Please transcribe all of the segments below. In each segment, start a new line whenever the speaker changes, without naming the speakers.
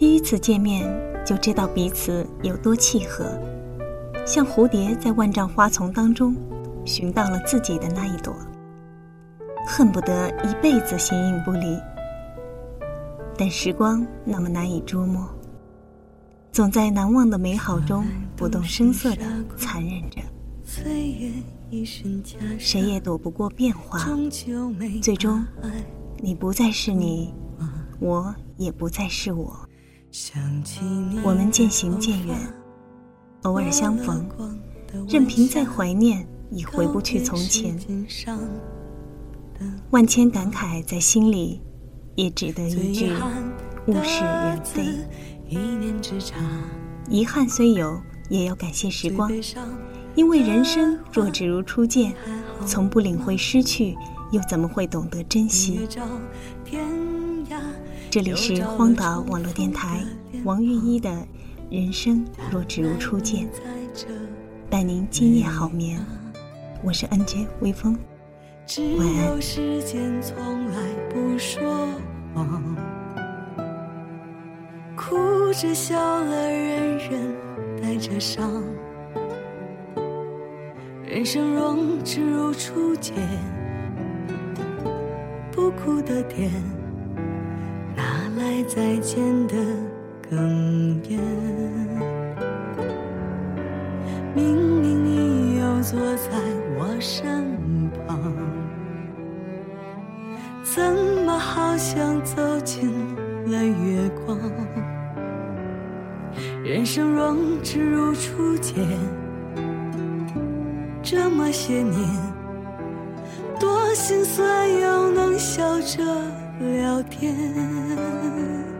第一次见面就知道彼此有多契合，像蝴蝶在万丈花丛当中寻到了自己的那一朵，恨不得一辈子形影不离。但时光那么难以捉摸，总在难忘的美好中不动声色地残忍着。谁也躲不过变化，最终，你不再是你，我也不再是我。我们渐行渐远，偶尔相逢，任凭再怀念，已回不去从前。万千感慨在心里，也只得一句物是人非。遗憾虽有，也要感谢时光。因为人生若只如初见，从不领会失去，又怎么会懂得珍惜？这里是荒岛网络电台，王玉一的《人生若只如初见》，带您今夜好眠。我是 NJ 微风，晚
安。人生若只如初见，不哭的甜，哪来再见的哽咽？明明你又坐在我身旁，怎么好像走进了月光？人生若只如初见。这么些年，多心酸又能笑着聊天。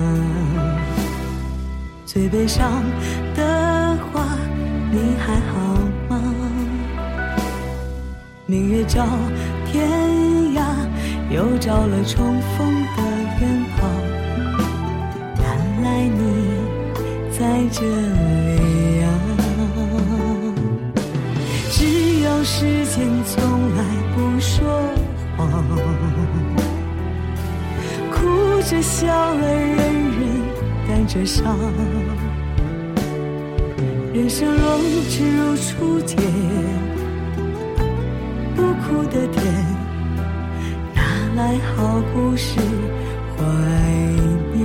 最悲伤的话，你还好吗？明月照天涯，又照了重逢的远方。原来你在这里啊！只有时间从来不说谎，哭着笑了，人人。带着伤，人生若只如初见，不哭的甜，哪来好故事怀念？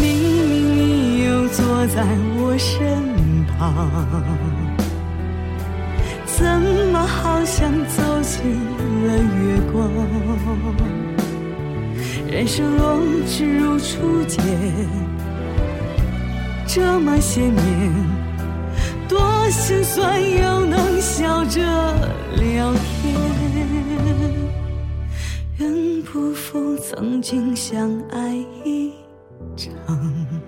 明明你又坐在我身旁，怎么好像走进了月光？人生若只如初见，这么些年，多心酸又能笑着聊天。愿不负曾经相爱一场。